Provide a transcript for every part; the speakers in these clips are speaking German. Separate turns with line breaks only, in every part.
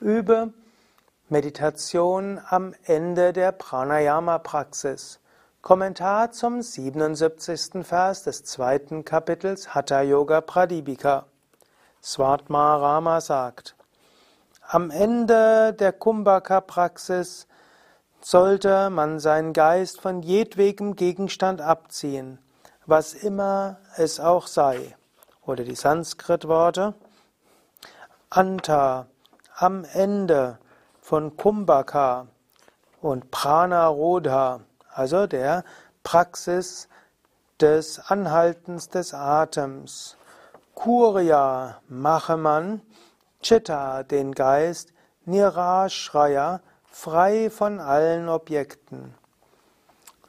Übe Meditation am Ende der Pranayama-Praxis. Kommentar zum 77. Vers des zweiten Kapitels Hatha Yoga Pradipika. Swartma Rama sagt, am Ende der Kumbhaka-Praxis sollte man seinen Geist von jedwegem Gegenstand abziehen, was immer es auch sei. Oder die Sanskrit-Worte Anta, am Ende von Kumbhaka und Prana Rodha, also der Praxis des Anhaltens des Atems. Kurya mache man Chitta, den Geist, Nirashraya, frei von allen Objekten.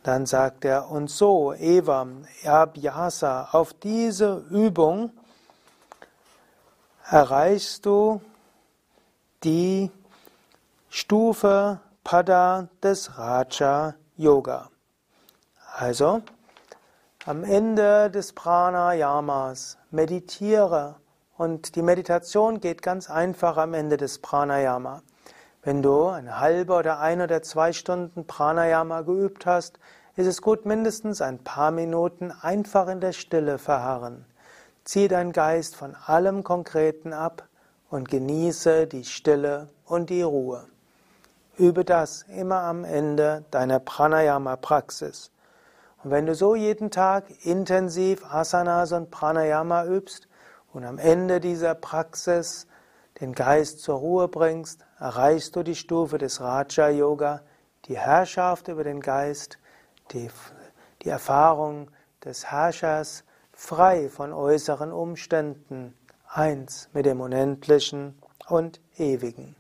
Dann sagt er, und so, Evam, Abhyasa, auf diese Übung erreichst du die Stufe Pada des Raja Yoga. Also, am Ende des Pranayamas meditiere und die Meditation geht ganz einfach am Ende des Pranayama. Wenn du eine halbe oder ein oder zwei Stunden Pranayama geübt hast, ist es gut, mindestens ein paar Minuten einfach in der Stille verharren. Zieh deinen Geist von allem Konkreten ab und genieße die Stille und die Ruhe. Übe das immer am Ende deiner Pranayama-Praxis. Und wenn du so jeden Tag intensiv Asanas und Pranayama übst und am Ende dieser Praxis den Geist zur Ruhe bringst, erreichst du die Stufe des Raja Yoga, die Herrschaft über den Geist, die, die Erfahrung des Herrschers, frei von äußeren Umständen, eins mit dem Unendlichen und Ewigen.